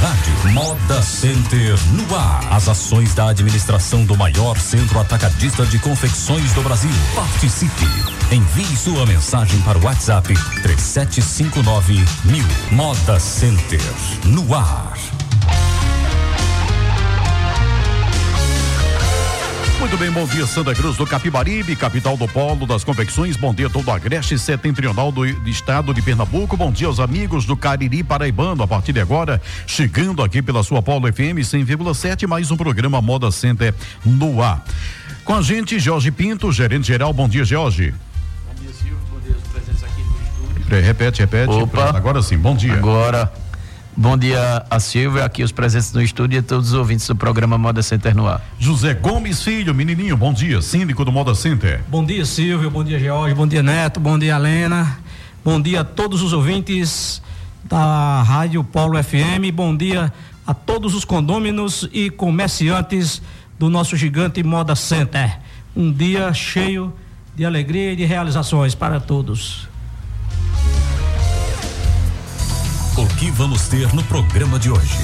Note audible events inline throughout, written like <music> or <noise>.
rádio. Moda Center no ar. As ações da administração do maior centro atacadista de confecções do Brasil. Participe. Envie sua mensagem para o WhatsApp 3759 mil. Moda Center no ar. Muito bem, bom dia Santa Cruz do Capibaribe, capital do polo das confecções. Bom dia todo o agreste setentrional do, do, estado de Pernambuco. Bom dia aos amigos do Cariri Paraibano. A partir de agora, chegando aqui pela sua Polo FM 100,7, mais um programa Moda Center no ar. Com a gente, Jorge Pinto, gerente geral. Bom dia, Jorge. Bom dia, Silvio. Bom dia aos presentes aqui no estúdio. Repete, repete. Opa. Agora sim, bom dia. Agora. Bom dia a Silvia, aqui os presentes no estúdio e todos os ouvintes do programa Moda Center no ar. José Gomes Filho, menininho, bom dia, síndico do Moda Center. Bom dia, Silvio, bom dia, George, bom dia, Neto, bom dia, Helena, bom dia a todos os ouvintes da Rádio Polo FM, bom dia a todos os condôminos e comerciantes do nosso gigante Moda Center. Um dia cheio de alegria e de realizações para todos. O que vamos ter no programa de hoje?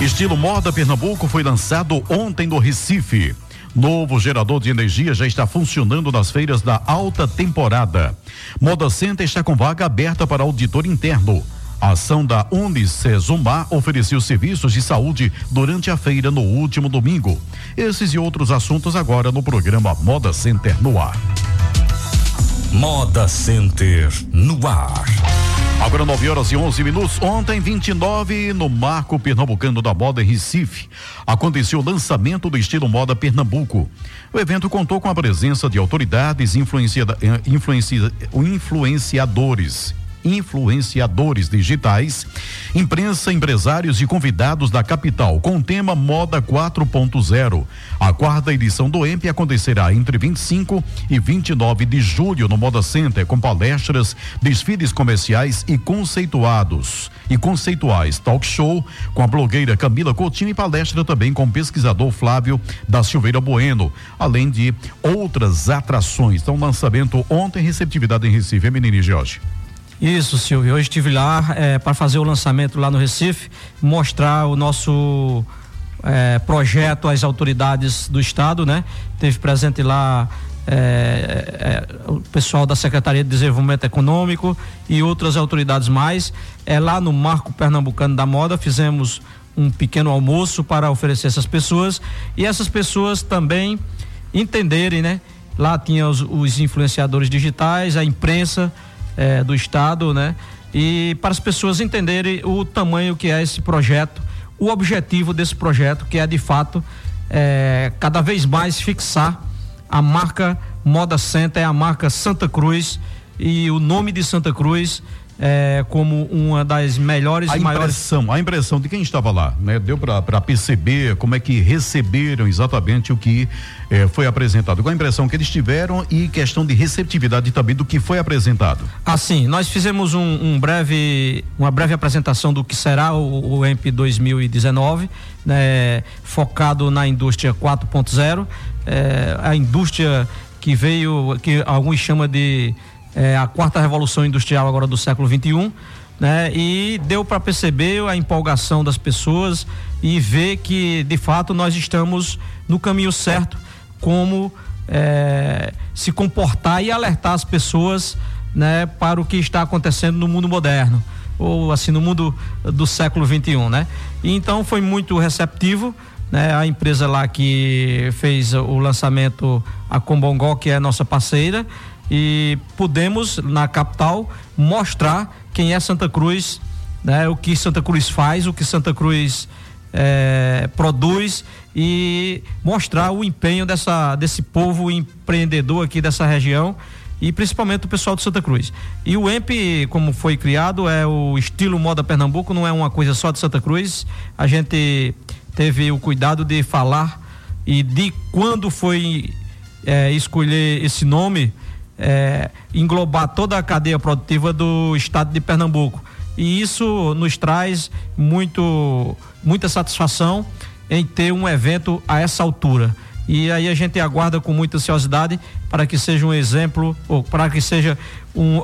Estilo Moda Pernambuco foi lançado ontem no Recife. Novo gerador de energia já está funcionando nas feiras da alta temporada. Moda Center está com vaga aberta para auditor interno. A ação da Unicesumar ofereceu serviços de saúde durante a feira no último domingo. Esses e outros assuntos agora no programa Moda Center no ar. Moda Center no ar. Agora 9 horas e 11 minutos. Ontem, 29, no Marco Pernambucano da Moda em Recife, aconteceu o lançamento do estilo Moda Pernambuco. O evento contou com a presença de autoridades influencia, influencia, influenciadores influenciadores digitais, imprensa, empresários e convidados da capital, com o tema Moda 4.0. A quarta edição do EMP acontecerá entre 25 e 29 de julho no Moda Center, com palestras, desfiles comerciais e conceituados e conceituais, talk show com a blogueira Camila Coutinho e palestra também com o pesquisador Flávio da Silveira Bueno, além de outras atrações. Então, lançamento ontem, receptividade em Recife, é menino Jorge. Isso, Silvio. Hoje estive lá é, para fazer o lançamento lá no Recife, mostrar o nosso é, projeto às autoridades do estado, né? Teve presente lá é, é, o pessoal da Secretaria de Desenvolvimento Econômico e outras autoridades mais. É lá no Marco Pernambucano da Moda fizemos um pequeno almoço para oferecer essas pessoas e essas pessoas também entenderem, né? Lá tinha os, os influenciadores digitais, a imprensa é, do estado, né? E para as pessoas entenderem o tamanho que é esse projeto, o objetivo desse projeto, que é de fato é, cada vez mais fixar a marca Moda Center, a marca Santa Cruz e o nome de Santa Cruz é, como uma das melhores a e maiores. Impressão, a impressão de quem estava lá, né? Deu para perceber como é que receberam exatamente o que eh, foi apresentado. Qual a impressão que eles tiveram e questão de receptividade também do que foi apresentado? Assim, nós fizemos um, um breve, uma breve apresentação do que será o, o EMP 2019, né? Focado na indústria 4.0, eh, a indústria que veio, que alguns chamam de é, a quarta revolução industrial agora do século 21, né? E deu para perceber a empolgação das pessoas e ver que de fato nós estamos no caminho certo, como é, se comportar e alertar as pessoas, né, para o que está acontecendo no mundo moderno ou assim no mundo do século 21, né? E então foi muito receptivo. Né, a empresa lá que fez o lançamento, a Combongó, que é nossa parceira, e pudemos na capital mostrar quem é Santa Cruz, né? O que Santa Cruz faz, o que Santa Cruz é, produz e mostrar o empenho dessa desse povo empreendedor aqui dessa região e principalmente o pessoal de Santa Cruz. E o EMP, como foi criado, é o estilo moda Pernambuco, não é uma coisa só de Santa Cruz. A gente teve o cuidado de falar e de quando foi é, escolher esse nome, é, englobar toda a cadeia produtiva do estado de Pernambuco. E isso nos traz muito, muita satisfação em ter um evento a essa altura. E aí a gente aguarda com muita ansiosidade para que seja um exemplo, ou para que seja um,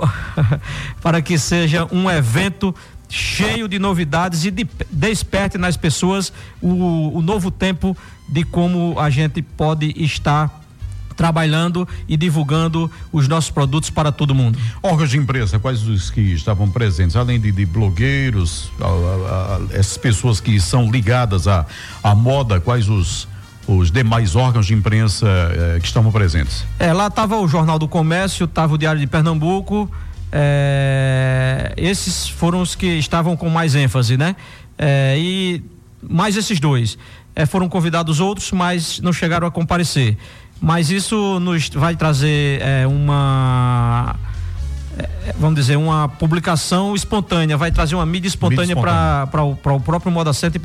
<laughs> para que seja um evento cheio de novidades e de, desperte nas pessoas o, o novo tempo de como a gente pode estar trabalhando e divulgando os nossos produtos para todo mundo. Órgãos de imprensa, quais os que estavam presentes? Além de, de blogueiros, a, a, a, essas pessoas que são ligadas à, à moda, quais os os demais órgãos de imprensa eh, que estavam presentes? É, lá estava o Jornal do Comércio, estava o Diário de Pernambuco, é, esses foram os que estavam com mais ênfase, né? É, e mais esses dois. É, foram convidados outros, mas não chegaram a comparecer. Mas isso nos vai trazer é, uma é, vamos dizer, uma publicação espontânea, vai trazer uma mídia espontânea para o, o próprio Moda Center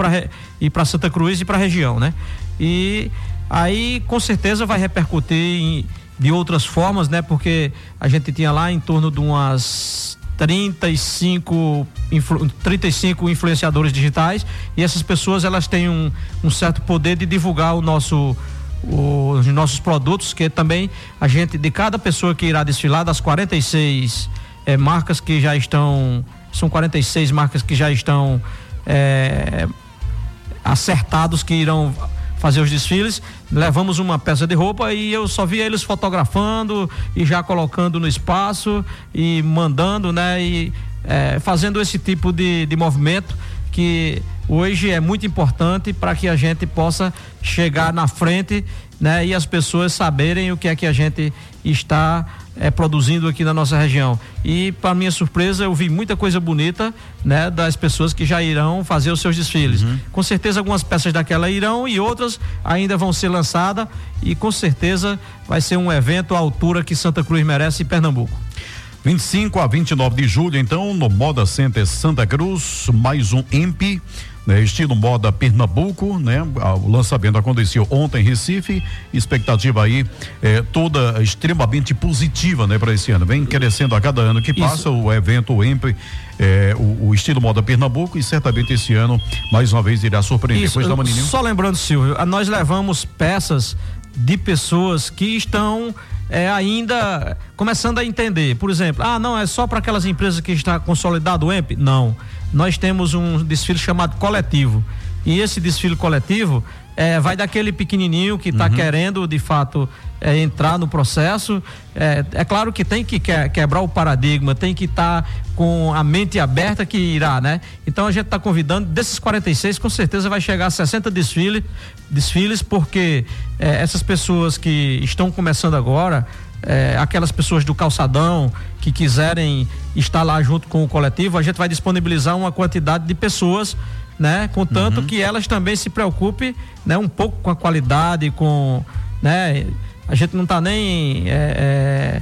e para Santa Cruz e para a região, né? E aí com certeza vai repercutir em, de outras formas, né? Porque a gente tinha lá em torno de umas 35, influ, 35 influenciadores digitais e essas pessoas elas têm um, um certo poder de divulgar o nosso os nossos produtos, que também a gente, de cada pessoa que irá desfilar, das 46 é, marcas que já estão, são 46 marcas que já estão é, acertados que irão fazer os desfiles, levamos uma peça de roupa e eu só via eles fotografando e já colocando no espaço e mandando, né? E é, fazendo esse tipo de, de movimento que hoje é muito importante para que a gente possa chegar na frente, né, e as pessoas saberem o que é que a gente está é, produzindo aqui na nossa região. E para minha surpresa, eu vi muita coisa bonita, né, das pessoas que já irão fazer os seus desfiles. Uhum. Com certeza algumas peças daquela irão e outras ainda vão ser lançadas e com certeza vai ser um evento à altura que Santa Cruz merece e Pernambuco. 25 a 29 de julho, então, no Moda Center Santa Cruz, mais um EMP. Né, estilo moda Pernambuco, né? O lançamento aconteceu ontem em Recife, expectativa aí é, toda extremamente positiva, né, para esse ano. Vem crescendo a cada ano que passa Isso. o evento o EMP, é, o, o, estilo moda Pernambuco e certamente esse ano mais uma vez irá surpreender. Isso, Só lembrando, Silvio, nós levamos peças de pessoas que estão é, ainda começando a entender. Por exemplo, ah, não, é só para aquelas empresas que está consolidado o EMP? Não. Nós temos um desfile chamado coletivo. E esse desfile coletivo é, vai daquele pequenininho que está uhum. querendo, de fato, é, entrar no processo. É, é, claro que tem que que, quebrar o paradigma, tem que estar tá com a mente aberta que irá, né? Então a gente está convidando, desses 46, com certeza vai chegar a 60 desfiles, desfiles porque é, essas pessoas que estão começando agora, é, aquelas pessoas do calçadão que quiserem estar lá junto com o coletivo, a gente vai disponibilizar uma quantidade de pessoas né? Contanto uhum. que elas também se preocupem, né? Um pouco com a qualidade, com, né? A gente não está nem é,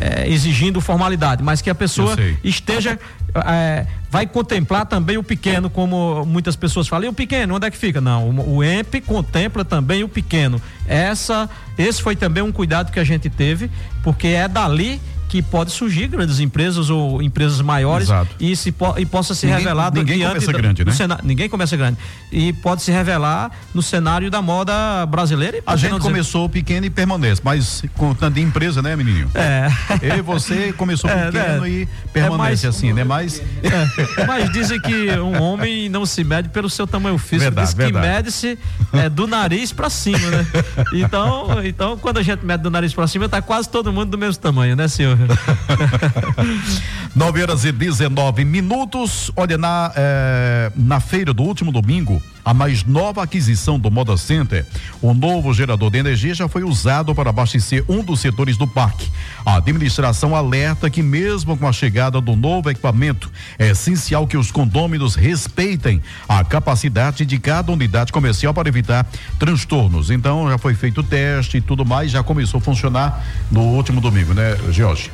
é, é, exigindo formalidade, mas que a pessoa esteja é, vai contemplar também o pequeno, como muitas pessoas falam. E o pequeno, onde é que fica? Não, o, o EMP contempla também o pequeno. Essa, esse foi também um cuidado que a gente teve, porque é dali que pode surgir grandes empresas ou empresas maiores Exato. e se e possa ser ninguém, revelado ninguém começa grande, né? Cenário, ninguém começa grande e pode se revelar no cenário da moda brasileira. a gente começou dizer... pequeno e permanece, mas com de empresa, né, menininho? É. <laughs> Eu e você começou é, pequeno né? e permanece é mais, assim, né? Mas é, mas dizem que um <laughs> homem não se mede pelo seu tamanho físico, verdade, diz que mede-se é, do nariz para cima, né? <laughs> Então, então quando a gente mede do nariz para cima, tá quase todo mundo do mesmo tamanho, né, senhor? <laughs> 9 horas e 19 minutos. Olha, na, eh, na feira do último domingo, a mais nova aquisição do Moda Center, o novo gerador de energia já foi usado para abastecer um dos setores do parque. A administração alerta que, mesmo com a chegada do novo equipamento, é essencial que os condôminos respeitem a capacidade de cada unidade comercial para evitar transtornos. Então, já foi feito o teste e tudo mais, já começou a funcionar no último domingo, né, George?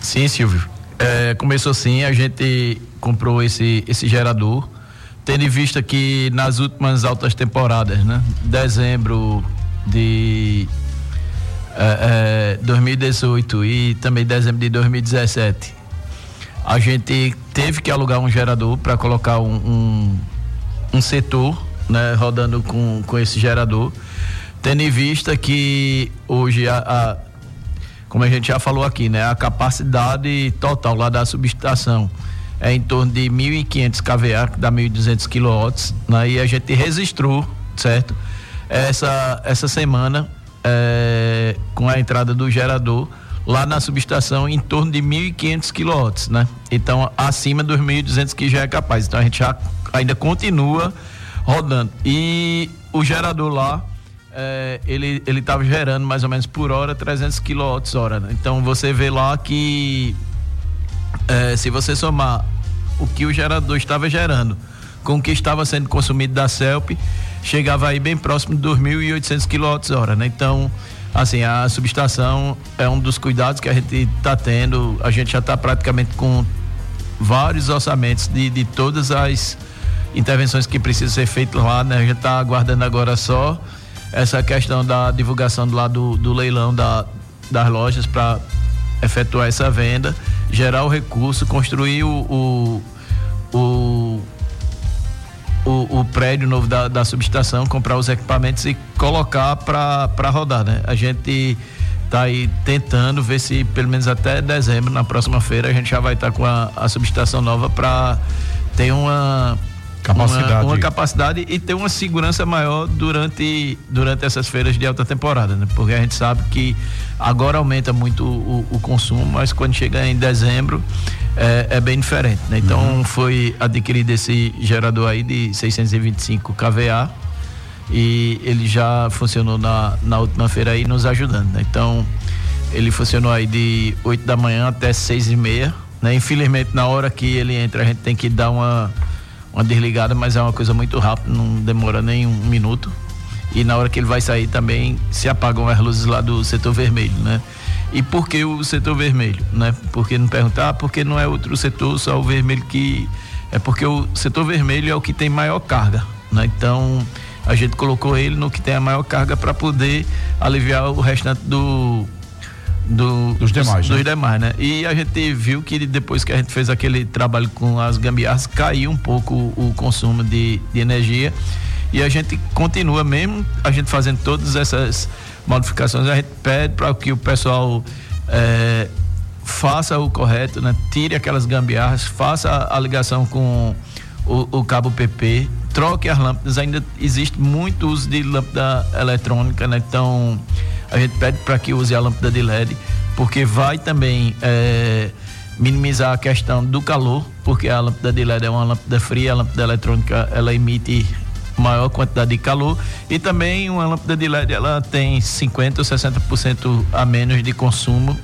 Sim, Silvio. É, começou assim, a gente comprou esse, esse gerador, tendo em vista que nas últimas altas temporadas, né? Dezembro de é, é, 2018 e também dezembro de 2017, a gente teve que alugar um gerador para colocar um, um, um, setor, né? Rodando com, com esse gerador Tendo em vista que hoje a, a como a gente já falou aqui, né, a capacidade total lá da subestação é em torno de 1.500 kVA, que dá 1.200 kW, né, e a gente registrou, certo? Essa, essa semana, é, com a entrada do gerador, lá na subestação em torno de 1.500 kW, né? Então, acima dos 1.200 que já é capaz. Então, a gente já ainda continua rodando. E o gerador lá, é, ele ele estava gerando mais ou menos por hora 300 kWh. Né? Então, você vê lá que é, se você somar o que o gerador estava gerando com o que estava sendo consumido da CELP, chegava aí bem próximo de 2.800 kWh, né? Então, assim, a subestação é um dos cuidados que a gente está tendo. A gente já está praticamente com vários orçamentos de, de todas as intervenções que precisam ser feitas lá, né? A gente está aguardando agora só essa questão da divulgação do do, do leilão da, das lojas para efetuar essa venda, gerar o recurso, construir o, o, o o, o, prédio novo da, da subestação, comprar os equipamentos e colocar para rodar, né? A gente está aí tentando ver se pelo menos até dezembro, na próxima feira, a gente já vai estar tá com a, a subestação nova para ter uma capacidade. Uma, uma, capacidade e ter uma segurança maior durante, durante essas feiras de alta temporada, né? Porque a gente sabe que agora aumenta muito o, o consumo, mas quando chega em dezembro é, é bem diferente, né? Então uhum. foi adquirido esse gerador aí de 625 kVA e ele já funcionou na, na última feira aí nos ajudando, né? Então ele funcionou aí de 8 da manhã até 6 e meia, né? Infelizmente na hora que ele entra a gente tem que dar uma uma desligada, mas é uma coisa muito rápida, não demora nem um minuto. E na hora que ele vai sair também se apagam as luzes lá do setor vermelho, né? E por que o setor vermelho, né? Porque não perguntar, ah, porque não é outro setor, só o vermelho que é porque o setor vermelho é o que tem maior carga, né? Então, a gente colocou ele no que tem a maior carga para poder aliviar o restante do do, dos demais, dos, né? dos demais, né? E a gente viu que depois que a gente fez aquele trabalho com as gambiarras, caiu um pouco o, o consumo de, de energia. E a gente continua mesmo, a gente fazendo todas essas modificações, a gente pede para que o pessoal é, faça o correto, né? Tire aquelas gambiarras, faça a ligação com o, o, cabo PP, troque as lâmpadas. Ainda existe muito uso de lâmpada eletrônica, né? Então a gente pede para que use a lâmpada de LED, porque vai também é, minimizar a questão do calor, porque a lâmpada de LED é uma lâmpada fria, a lâmpada eletrônica ela emite maior quantidade de calor e também uma lâmpada de LED ela tem 50 ou 60% a menos de consumo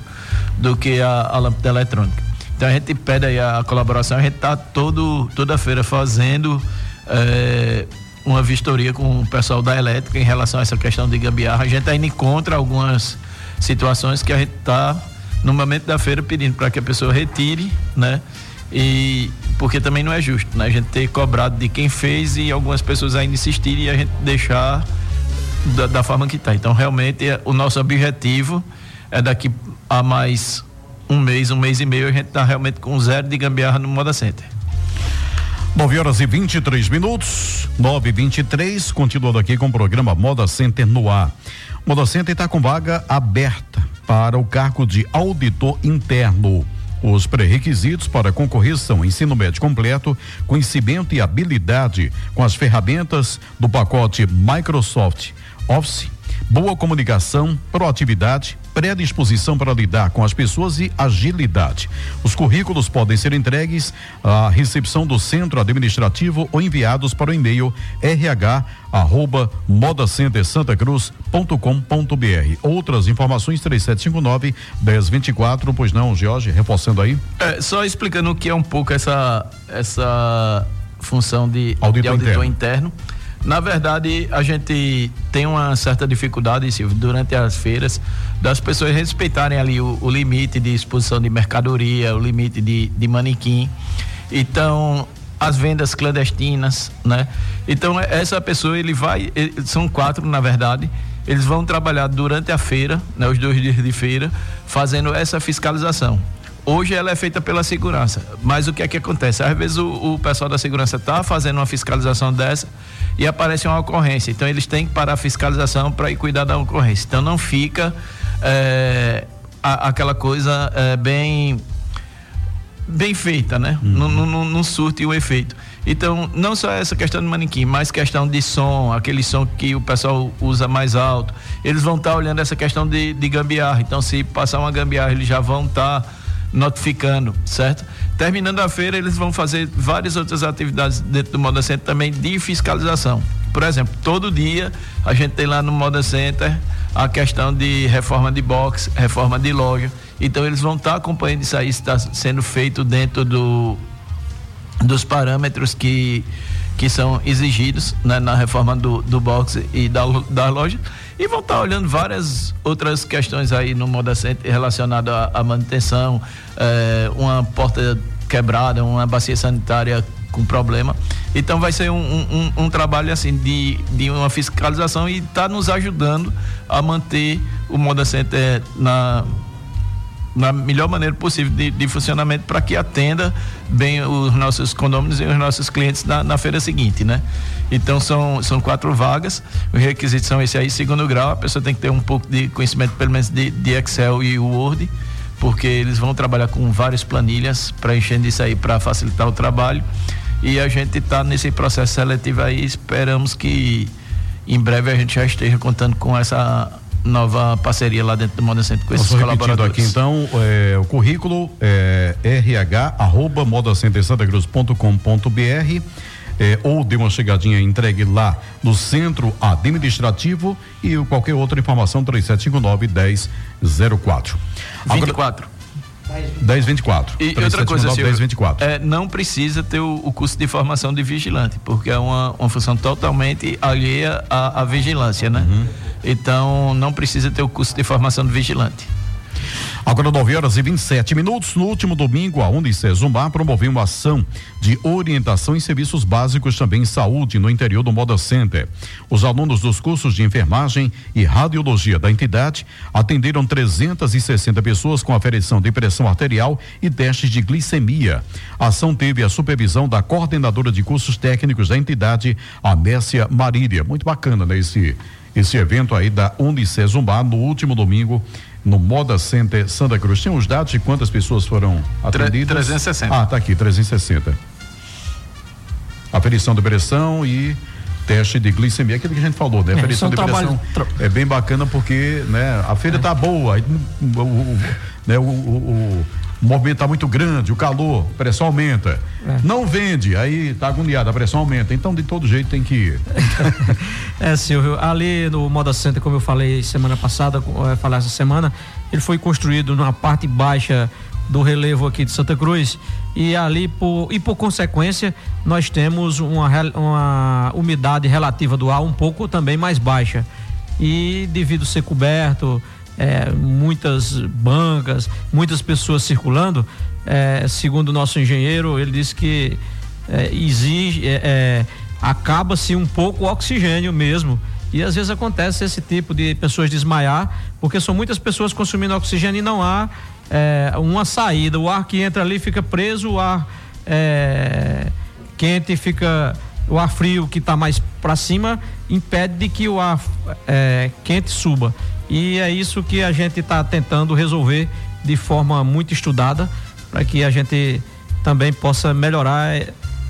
do que a, a lâmpada eletrônica. Então a gente pede a colaboração, a gente está toda feira fazendo é, uma vistoria com o pessoal da elétrica em relação a essa questão de gambiarra. A gente ainda encontra algumas situações que a gente está, no momento da feira, pedindo para que a pessoa retire, né? E porque também não é justo, né? A gente ter cobrado de quem fez e algumas pessoas ainda insistirem e a gente deixar da, da forma que está. Então, realmente, é, o nosso objetivo é daqui a mais um mês, um mês e meio, a gente está realmente com zero de gambiarra no Moda Center. 9 horas e 23 minutos, 9 e 23 continuando aqui com o programa Moda Center no ar. Moda Center está com vaga aberta para o cargo de auditor interno. Os pré-requisitos para concorrer são ensino médio completo, conhecimento e habilidade com as ferramentas do pacote Microsoft Office boa comunicação, proatividade, predisposição para lidar com as pessoas e agilidade. Os currículos podem ser entregues à recepção do centro administrativo ou enviados para o e-mail rh arroba modacentersantacruz.com.br. Outras informações 3759 1024, pois não, Jorge, reforçando aí? É, só explicando o que é um pouco essa essa função de auditor, de auditor interno. interno na verdade, a gente tem uma certa dificuldade, Silvio, durante as feiras, das pessoas respeitarem ali o, o limite de exposição de mercadoria, o limite de, de manequim. Então, as vendas clandestinas, né? Então, essa pessoa, ele vai, ele, são quatro, na verdade, eles vão trabalhar durante a feira, né, os dois dias de feira, fazendo essa fiscalização. hoje ela é feita pela segurança, mas o que é que acontece? Às vezes o, o pessoal da segurança está fazendo uma fiscalização dessa e aparece uma ocorrência, então eles têm que parar a fiscalização para ir cuidar da ocorrência. Então não fica é, a, aquela coisa é, bem bem feita, né? Uhum. Não, não, não surte o efeito. Então, não só essa questão do manequim, mas questão de som, aquele som que o pessoal usa mais alto. Eles vão estar tá olhando essa questão de, de gambiarra. Então, se passar uma gambiarra, eles já vão estar tá notificando, certo? Terminando a feira, eles vão fazer várias outras atividades dentro do Moda Center também de fiscalização. Por exemplo, todo dia a gente tem lá no Moda Center a questão de reforma de box, reforma de loja. Então eles vão estar tá acompanhando isso aí, está sendo feito dentro do, dos parâmetros que, que são exigidos né, na reforma do, do box e da, da loja. E vão estar tá olhando várias outras questões aí no Moda Center relacionadas à, manutenção, é, uma porta quebrada, uma bacia sanitária com problema. Então vai ser um, um, um trabalho assim de, de uma fiscalização e está nos ajudando a manter o Moda Center na, na melhor maneira possível de, de funcionamento para que atenda bem os nossos condôminos e os nossos clientes na, na, feira seguinte, né? Então são, são quatro vagas, os requisitos são esse aí, segundo grau, a pessoa tem que ter um pouco de conhecimento pelo menos de, de Excel e Word, porque eles vão trabalhar com várias planilhas preenchendo isso aí para facilitar o trabalho. E a gente está nesse processo seletivo aí, esperamos que em breve a gente já esteja contando com essa nova parceria lá dentro do Moda Centro com esses Estou colaboradores. aqui então é, o currículo é rh arroba modacentersantagruz.com.br é, ou dê uma chegadinha entregue lá no centro administrativo e qualquer outra informação 3759 1004. 24. 1024. E outra coisa, 1024. É, não precisa ter o, o, curso de formação de vigilante, porque é uma, uma função totalmente alheia à, à vigilância, né? Uhum. Então, não precisa ter o curso de formação de vigilante. Agora 9 horas e 27 minutos. No último domingo, a Unicesumar promoveu uma ação de orientação em serviços básicos também em saúde no interior do Moda Center. Os alunos dos cursos de enfermagem e radiologia da entidade atenderam 360 pessoas com aferição de pressão arterial e testes de glicemia. A ação teve a supervisão da coordenadora de cursos técnicos da entidade, Anécia Marília. Muito bacana, né? Esse, esse evento aí da Unicesumar no último domingo no Moda Center Santa Cruz. Tem os dados de quantas pessoas foram atendidas? 360. Ah, tá aqui, 360. Aferição de pressão e teste de glicemia, aquilo que a gente falou, né? Aferição é, de pressão trabalho... é bem bacana porque, né, a feira é. tá boa, o, o, né, o, o, o movimento está muito grande, o calor, a pressão aumenta. É. Não vende, aí está agoniado, a pressão aumenta. Então, de todo jeito, tem que ir. <laughs> é, Silvio, ali no Moda Center, como eu falei semana passada, eu falei essa semana, ele foi construído na parte baixa do relevo aqui de Santa Cruz e ali por, e por consequência nós temos uma, uma umidade relativa do ar um pouco também mais baixa e devido ser coberto é, muitas bancas, muitas pessoas circulando. É, segundo o nosso engenheiro, ele disse que é, exige, é, é, acaba-se um pouco o oxigênio mesmo. E às vezes acontece esse tipo de pessoas desmaiar, porque são muitas pessoas consumindo oxigênio e não há é, uma saída. O ar que entra ali fica preso, o ar quente fica o ar frio que está mais para cima impede de que o ar é, quente suba. E é isso que a gente está tentando resolver de forma muito estudada para que a gente também possa melhorar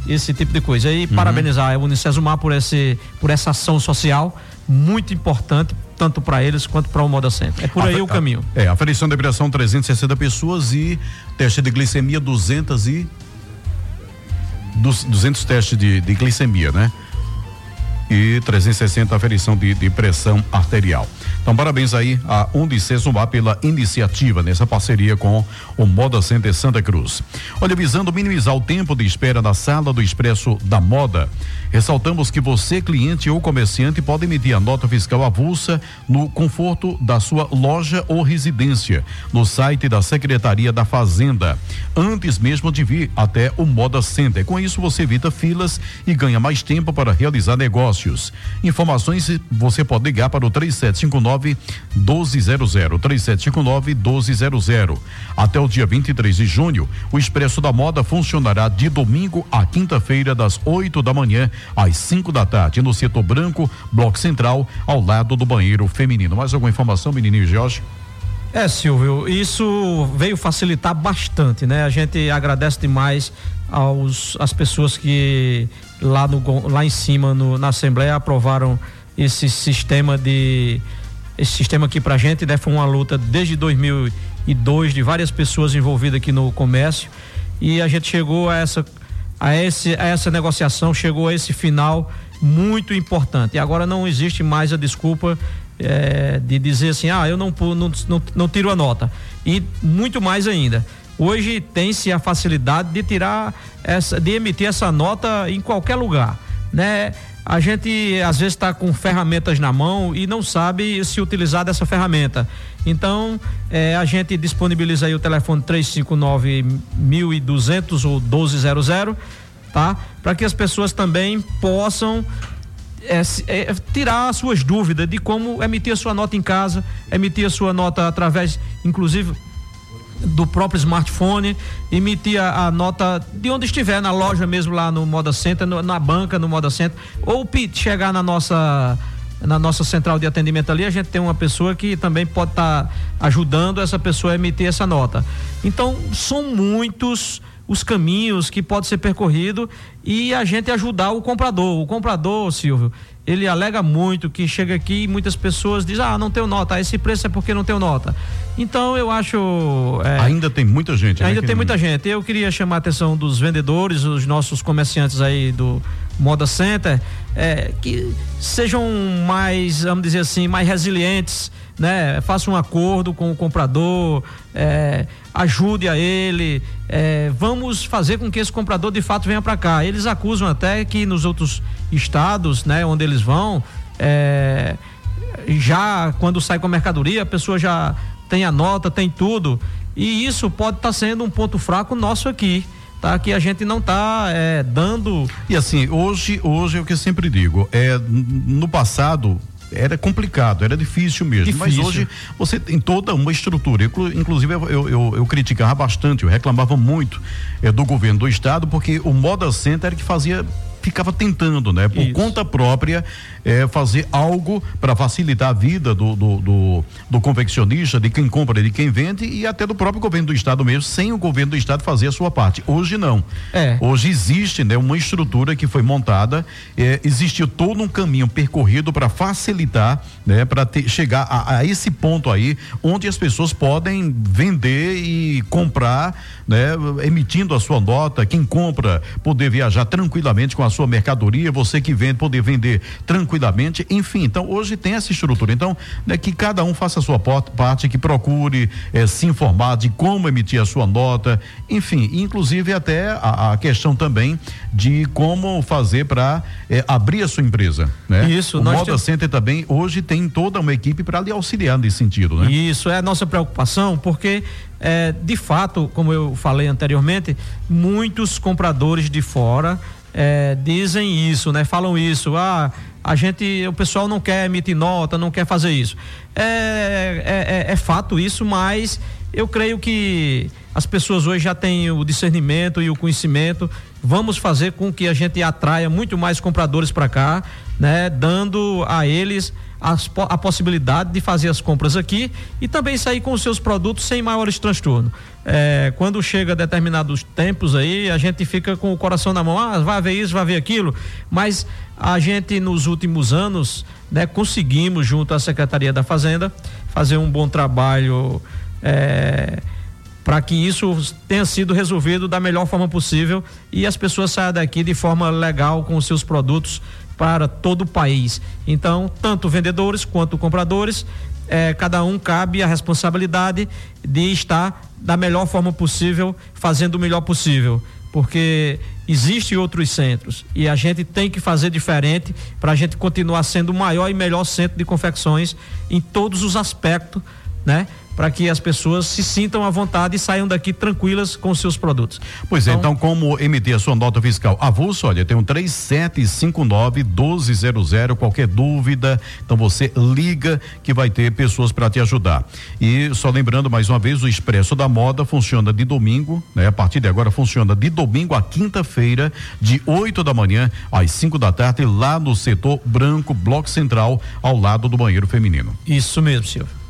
esse tipo de coisa. E uhum. parabenizar a Unicesumar por, esse, por essa ação social muito importante tanto para eles quanto para o Moda Center. É por a, aí o caminho. É, aferição de pressão 360 pessoas e teste de glicemia 200 e 200 testes de, de glicemia, né? E 360 aferição de, de pressão arterial. Então, parabéns aí a Undicesumar pela iniciativa nessa parceria com o Moda Center Santa Cruz. Olha, visando minimizar o tempo de espera na sala do Expresso da Moda, ressaltamos que você, cliente ou comerciante, pode emitir a nota fiscal avulsa no conforto da sua loja ou residência, no site da Secretaria da Fazenda, antes mesmo de vir até o Moda Center. Com isso, você evita filas e ganha mais tempo para realizar negócios. Informações você pode ligar para o 3759 3759 1200. 3759 1200. Até o dia 23 de junho, o Expresso da Moda funcionará de domingo a quinta-feira, das 8 da manhã às 5 da tarde, no setor branco, bloco central, ao lado do banheiro feminino. Mais alguma informação, menininho Jorge? É, Silvio, isso veio facilitar bastante, né? A gente agradece demais aos as pessoas que lá no lá em cima no, na Assembleia aprovaram esse sistema de esse sistema aqui pra gente, né? Foi uma luta desde 2002 de várias pessoas envolvidas aqui no comércio e a gente chegou a essa a, esse, a essa negociação, chegou a esse final muito importante. E agora não existe mais a desculpa é, de dizer assim, ah, eu não, não, não, não tiro a nota. E muito mais ainda. Hoje tem-se a facilidade de tirar essa, de emitir essa nota em qualquer lugar, né? A gente às vezes está com ferramentas na mão e não sabe se utilizar dessa ferramenta. Então, é, a gente disponibiliza aí o telefone 359 1200 ou 1200, tá? Para que as pessoas também possam é, é, tirar as suas dúvidas de como emitir a sua nota em casa, emitir a sua nota através, inclusive, do próprio smartphone, emitir a, a, nota de onde estiver, na loja mesmo lá no Moda Center, no, na banca no Moda Center, ou chegar na nossa na nossa central de atendimento ali, a gente tem uma pessoa que também pode estar tá ajudando essa pessoa a emitir essa nota. Então, são muitos os caminhos que pode ser percorrido e a gente ajudar o comprador. O comprador, Silvio, ele alega muito que chega aqui e muitas pessoas dizem, ah, não tenho nota, esse preço é porque não tenho nota. Então eu acho. É, ainda tem muita gente. Né, ainda né, tem muita gente. Eu queria chamar a atenção dos vendedores, os nossos comerciantes aí do Moda Center, é, que sejam mais, vamos dizer assim, mais resilientes, né? Faça um acordo com o comprador, é, ajude a ele, é, vamos fazer com que esse comprador de fato venha para cá. Eles acusam até que nos outros estados, né, onde eles vão, é, já quando sai com a mercadoria, a pessoa já tem a nota, tem tudo. E isso pode estar tá sendo um ponto fraco nosso aqui tá? Que a gente não está é, dando. E assim, hoje, hoje é o que eu sempre digo, é no passado era complicado, era difícil mesmo. Difícil. Mas hoje você tem toda uma estrutura. Inclusive, eu, eu, eu criticava bastante, eu reclamava muito é, do governo do estado, porque o Moda Center era que fazia ficava tentando, né, por Isso. conta própria, é, fazer algo para facilitar a vida do, do, do, do, confeccionista, de quem compra, de quem vende e até do próprio governo do estado mesmo, sem o governo do estado fazer a sua parte. Hoje não. É. Hoje existe, né, uma estrutura que foi montada, é, existe todo um caminho percorrido para facilitar, né, para chegar a, a, esse ponto aí, onde as pessoas podem vender e comprar, né, emitindo a sua nota, quem compra poder viajar tranquilamente com a sua mercadoria, você que vende poder vender tranquilamente, enfim. Então hoje tem essa estrutura. Então, né, que cada um faça a sua parte, que procure eh, se informar de como emitir a sua nota, enfim, inclusive até a, a questão também de como fazer para eh, abrir a sua empresa, né? Isso. O Moda tem... Center também hoje tem toda uma equipe para lhe auxiliar nesse sentido, né? Isso é a nossa preocupação, porque é, de fato, como eu falei anteriormente, muitos compradores de fora é, dizem isso, né? Falam isso. Ah, a gente, o pessoal não quer emitir nota, não quer fazer isso. É, é, é, é fato isso, mas eu creio que as pessoas hoje já têm o discernimento e o conhecimento. Vamos fazer com que a gente atraia muito mais compradores para cá, né? Dando a eles a possibilidade de fazer as compras aqui e também sair com os seus produtos sem maiores transtornos. É, quando chega determinados tempos aí, a gente fica com o coração na mão, ah, vai ver isso, vai ver aquilo, mas a gente nos últimos anos, né, conseguimos junto à Secretaria da Fazenda fazer um bom trabalho é, para que isso tenha sido resolvido da melhor forma possível e as pessoas saiam daqui de forma legal com os seus produtos para todo o país. Então, tanto vendedores quanto compradores, eh, cada um cabe a responsabilidade de estar da melhor forma possível, fazendo o melhor possível, porque existem outros centros e a gente tem que fazer diferente para a gente continuar sendo o maior e melhor centro de confecções em todos os aspectos, né? Para que as pessoas se sintam à vontade e saiam daqui tranquilas com os seus produtos. Pois então, é, então como emitir a sua nota fiscal avulso, olha, tem um 3759 1200, qualquer dúvida, então você liga que vai ter pessoas para te ajudar. E só lembrando mais uma vez, o Expresso da Moda funciona de domingo, né? A partir de agora funciona de domingo a quinta-feira, de 8 da manhã às 5 da tarde, lá no setor branco, bloco central, ao lado do banheiro feminino. Isso mesmo, Silvio.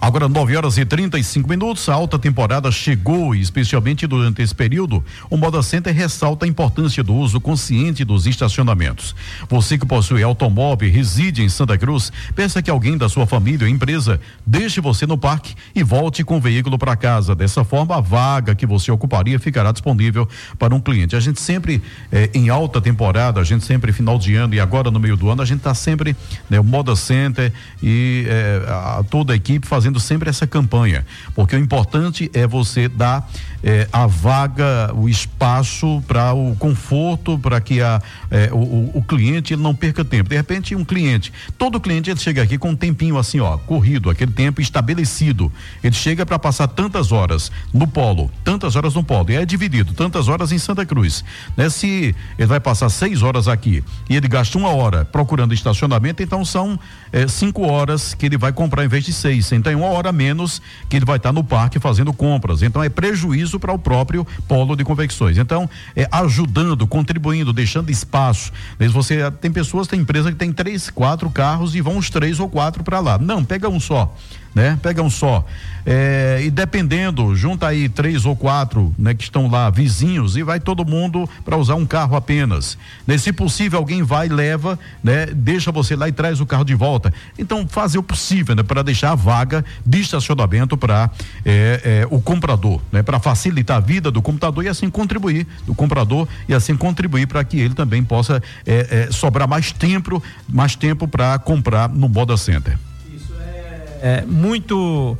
Agora 9 horas e 35 minutos, a alta temporada chegou e especialmente durante esse período, o Moda Center ressalta a importância do uso consciente dos estacionamentos. Você que possui automóvel e reside em Santa Cruz, peça que alguém da sua família ou empresa deixe você no parque e volte com o veículo para casa. Dessa forma, a vaga que você ocuparia ficará disponível para um cliente. A gente sempre eh, em alta temporada, a gente sempre final de ano e agora no meio do ano, a gente está sempre né, o Moda Center e eh, a, toda a equipe fazendo fazendo sempre essa campanha, porque o importante é você dar eh, a vaga, o espaço para o conforto, para que a, eh, o, o, cliente ele não perca tempo. De repente, um cliente, todo cliente ele chega aqui com um tempinho assim, ó, corrido, aquele tempo estabelecido. Ele chega para passar tantas horas no polo, tantas horas no polo, e é dividido, tantas horas em Santa Cruz. Né? Se ele vai passar seis horas aqui e ele gasta uma hora procurando estacionamento, então são eh, cinco horas que ele vai comprar em vez de seis. Então, uma hora menos que ele vai estar no parque fazendo compras. Então é prejuízo para o próprio polo de convecções. Então, é ajudando, contribuindo, deixando espaço. Você tem pessoas, tem empresa que tem três, quatro carros e vão os três ou quatro para lá. Não, pega um só né? Pega um só. É, e dependendo, junta aí três ou quatro, né, que estão lá vizinhos e vai todo mundo para usar um carro apenas. Né? Se possível, alguém vai, leva, né? Deixa você lá e traz o carro de volta. Então, fazer o possível, né? Para deixar a vaga de estacionamento para é, é, o comprador, né? Para facilitar a vida do computador e assim contribuir do comprador e assim contribuir para que ele também possa é, é, sobrar mais tempo, mais tempo para comprar no Moda Center é muito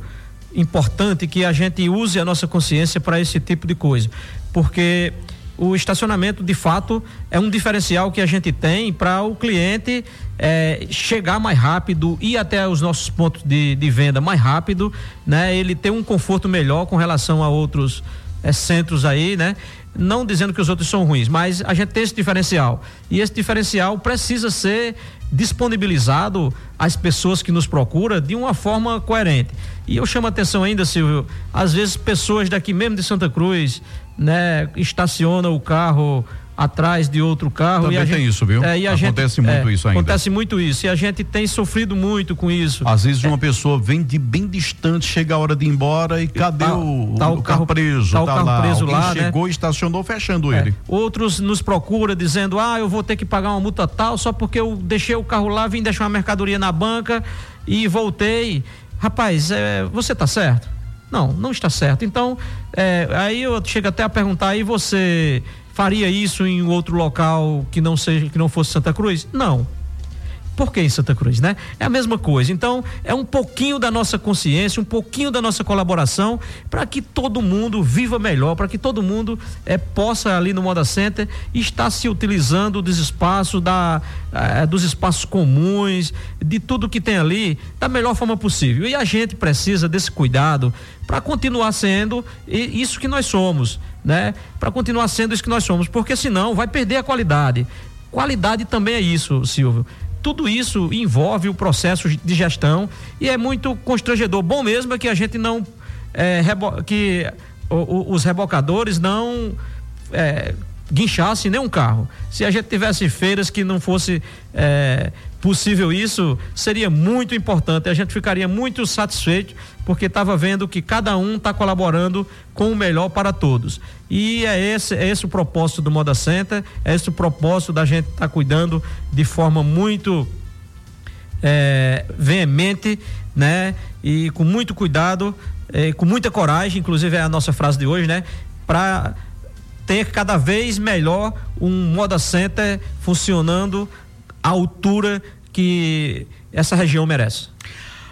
importante que a gente use a nossa consciência para esse tipo de coisa, porque o estacionamento de fato é um diferencial que a gente tem para o cliente é, chegar mais rápido, ir até os nossos pontos de, de, venda mais rápido, né? Ele ter um conforto melhor com relação a outros é, centros aí, né? Não dizendo que os outros são ruins, mas a gente tem esse diferencial. E esse diferencial precisa ser disponibilizado às pessoas que nos procuram de uma forma coerente. E eu chamo a atenção ainda, Silvio, às vezes pessoas daqui mesmo de Santa Cruz, né, estacionam o carro atrás de outro carro. Também e a tem gente, isso, viu? É, acontece gente, muito é, isso ainda. Acontece muito isso. E a gente tem sofrido muito com isso. Às vezes é. uma pessoa vem de bem distante, chega a hora de ir embora e cadê tá, o, tá o, o, carro, preso? Tá, tá o carro lá. preso Alguém lá. Né? chegou né? e estacionou fechando ele. Outros nos procura dizendo: ah, eu vou ter que pagar uma multa tal só porque eu deixei o carro lá, vim deixar uma mercadoria na banca e voltei. Rapaz, é, você está certo? Não, não está certo. Então, é, aí eu chego até a perguntar, aí você faria isso em outro local que não seja que não fosse Santa Cruz? Não. Por que em Santa Cruz, né? É a mesma coisa. Então, é um pouquinho da nossa consciência, um pouquinho da nossa colaboração para que todo mundo viva melhor, para que todo mundo é, possa ali no Moda Center estar se utilizando dos espaços, da, é, dos espaços comuns, de tudo que tem ali, da melhor forma possível. E a gente precisa desse cuidado para continuar sendo isso que nós somos, né? Para continuar sendo isso que nós somos, porque senão vai perder a qualidade. Qualidade também é isso, Silvio tudo isso envolve o processo de gestão e é muito constrangedor. Bom mesmo é que a gente não é, rebo, que o, o, os rebocadores não é, guinchassem nenhum carro. Se a gente tivesse feiras que não fosse é, possível isso, seria muito importante. A gente ficaria muito satisfeito porque estava vendo que cada um está colaborando com o melhor para todos. E é esse, é esse o propósito do Moda Center, é esse o propósito da gente estar tá cuidando de forma muito é, veemente, né? E com muito cuidado, é, com muita coragem, inclusive é a nossa frase de hoje, né? Para ter cada vez melhor um Moda Center funcionando à altura que essa região merece.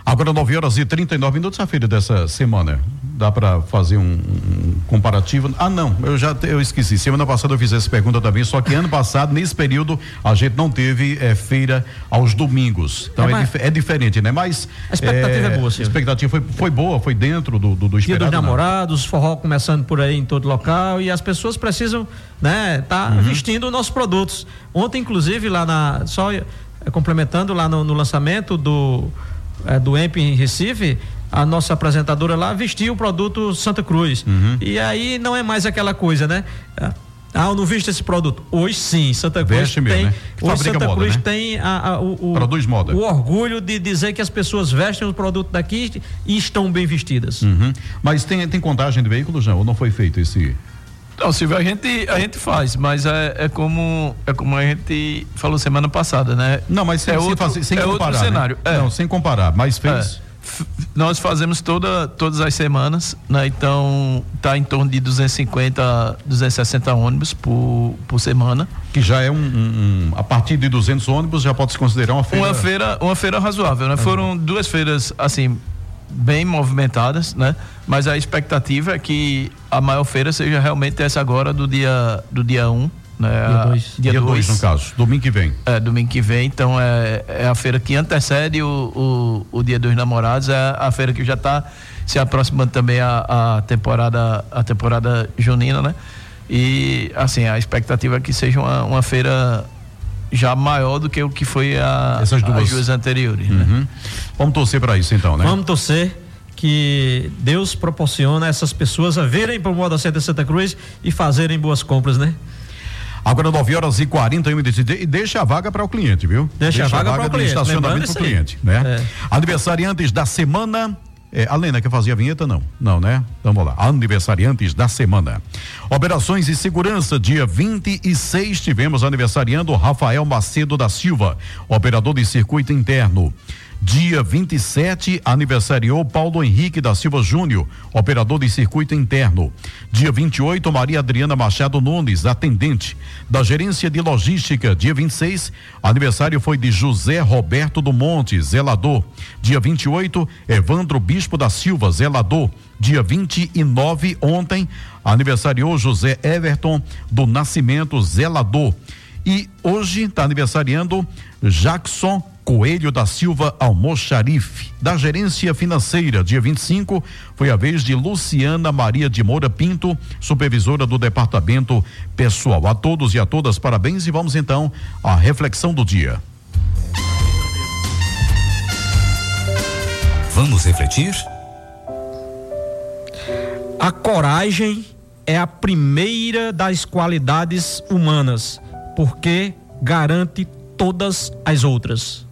Agora 9 horas e 39 minutos a feira dessa semana. Dá para fazer um, um, comparativo. Ah, não, eu já eu esqueci. Semana passada eu fiz essa pergunta também, só que ano passado, nesse período, a gente não teve é, feira aos domingos. Então é, é, mais... é, diferente, né? Mas. A expectativa é, boa, sim. A expectativa foi, foi boa, foi dentro do, do, do esperado. Dia dos namorados, forró começando por aí em todo local e as pessoas precisam, né, tá uhum. vestindo nossos produtos. Ontem, inclusive, lá na. Só complementando lá no, no lançamento do. Do EMP em Recife, a nossa apresentadora lá vestiu o produto Santa Cruz. Uhum. E aí não é mais aquela coisa, né? Ah, eu não visto esse produto. Hoje sim, Santa Cruz Veste tem. Mesmo, né? Hoje Santa moda, Cruz né? tem a, a, o, o, Produz moda. o orgulho de dizer que as pessoas vestem o produto daqui e estão bem vestidas. Uhum. Mas tem, tem contagem de veículos, não? Ou não foi feito esse? Não, Silvio, a gente, a gente faz, mas é, é, como, é como a gente falou semana passada, né? Não, mas sem, é outro, fazer, sem é comparar. Outro né? cenário. Né? Não, sem comparar, mas fez. É nós fazemos toda, todas as semanas, né? Então tá em torno de 250, 260 ônibus por, por semana. Que já é um, um, a partir de 200 ônibus já pode se considerar uma feira. Uma feira, uma feira razoável, né? Foram duas feiras assim bem movimentadas, né? Mas a expectativa é que a maior feira seja realmente essa agora do dia do dia 1. Um, né? Dia 2. Dia 2, no caso, domingo que vem. É, domingo que vem, então é, é a feira que antecede o, o, o Dia dos Namorados, é a feira que já está se aproximando também a, a temporada a temporada junina, né? E assim, a expectativa é que seja uma, uma feira já maior do que o que foi a, Essas duas. as duas anteriores. Né? Uhum. Né? Vamos torcer para isso então, né? Vamos torcer que Deus proporciona essas pessoas a verem para o modo da Santa Cruz e fazerem boas compras, né? Agora 9 horas e 41 minutos. E deixa a vaga para o cliente, viu? Deixa, deixa a vaga, vaga para o cliente. estacionamento para o cliente, né? É. Aniversariantes da semana. É, a Lena quer fazer a vinheta? Não. Não, né? Então vamos lá. Aniversariantes da semana. Operações e segurança, dia 26, tivemos aniversariando Rafael Macedo da Silva, operador de circuito interno. Dia 27, aniversariou Paulo Henrique da Silva Júnior, operador de circuito interno. Dia 28, Maria Adriana Machado Nunes, atendente. Da gerência de logística, dia 26, aniversário foi de José Roberto do Monte, zelador. Dia 28, Evandro Bispo da Silva, zelador. Dia 29, ontem, aniversariou José Everton do Nascimento, zelador. E hoje está aniversariando Jackson Coelho da Silva Almoxarife. Da gerência financeira, dia 25, foi a vez de Luciana Maria de Moura Pinto, supervisora do departamento pessoal. A todos e a todas, parabéns e vamos então à reflexão do dia. Vamos refletir? A coragem é a primeira das qualidades humanas, porque garante todas as outras.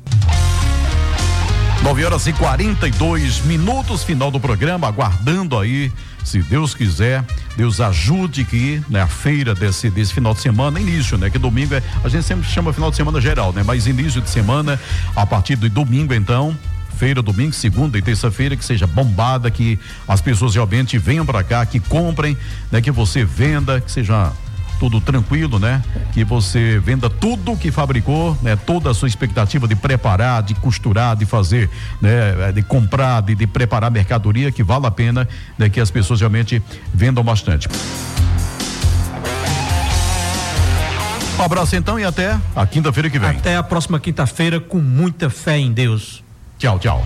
9 horas e 42 minutos, final do programa, aguardando aí, se Deus quiser, Deus ajude que né, a feira desse, desse final de semana, início, né? Que domingo é, a gente sempre chama final de semana geral, né? Mas início de semana, a partir do domingo então, feira, domingo, segunda e terça-feira, que seja bombada, que as pessoas realmente venham para cá, que comprem, né? Que você venda, que seja tudo tranquilo, né? Que você venda tudo que fabricou, né? Toda a sua expectativa de preparar, de costurar, de fazer, né? De comprar, de, de preparar mercadoria que vale a pena, né? Que as pessoas realmente vendam bastante. Um abraço então e até a quinta-feira que vem. Até a próxima quinta-feira com muita fé em Deus. Tchau, tchau.